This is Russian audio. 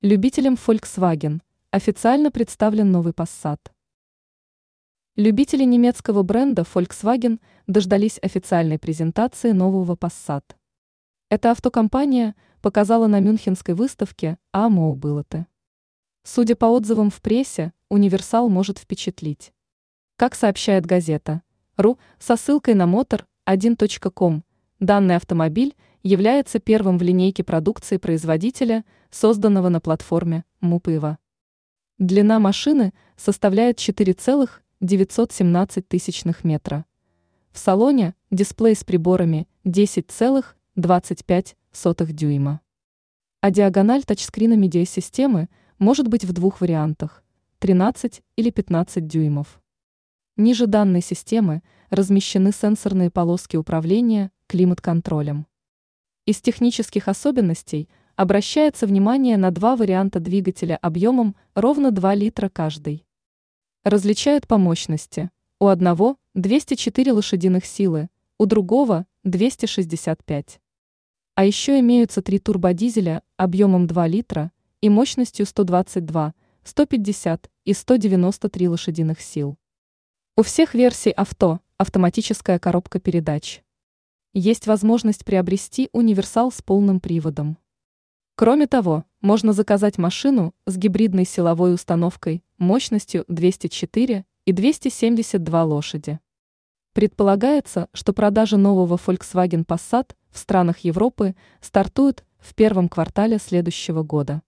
Любителям Volkswagen официально представлен новый Passat. Любители немецкого бренда Volkswagen дождались официальной презентации нового Passat. Эта автокомпания показала на Мюнхенской выставке АМО Былоты. Судя по отзывам в прессе, универсал может впечатлить. Как сообщает газета .ру со ссылкой на motor1.com, данный автомобиль является первым в линейке продукции производителя, созданного на платформе Мупыва. Длина машины составляет 4,917 тысячных метра. В салоне дисплей с приборами 10,25 дюйма. А диагональ тачскрина медиасистемы может быть в двух вариантах – 13 или 15 дюймов. Ниже данной системы размещены сенсорные полоски управления климат-контролем. Из технических особенностей обращается внимание на два варианта двигателя объемом ровно 2 литра каждый. Различают по мощности. У одного 204 лошадиных силы, у другого 265. А еще имеются три турбодизеля объемом 2 литра и мощностью 122, 150 и 193 лошадиных сил. У всех версий авто автоматическая коробка передач есть возможность приобрести универсал с полным приводом. Кроме того, можно заказать машину с гибридной силовой установкой мощностью 204 и 272 лошади. Предполагается, что продажи нового Volkswagen Passat в странах Европы стартуют в первом квартале следующего года.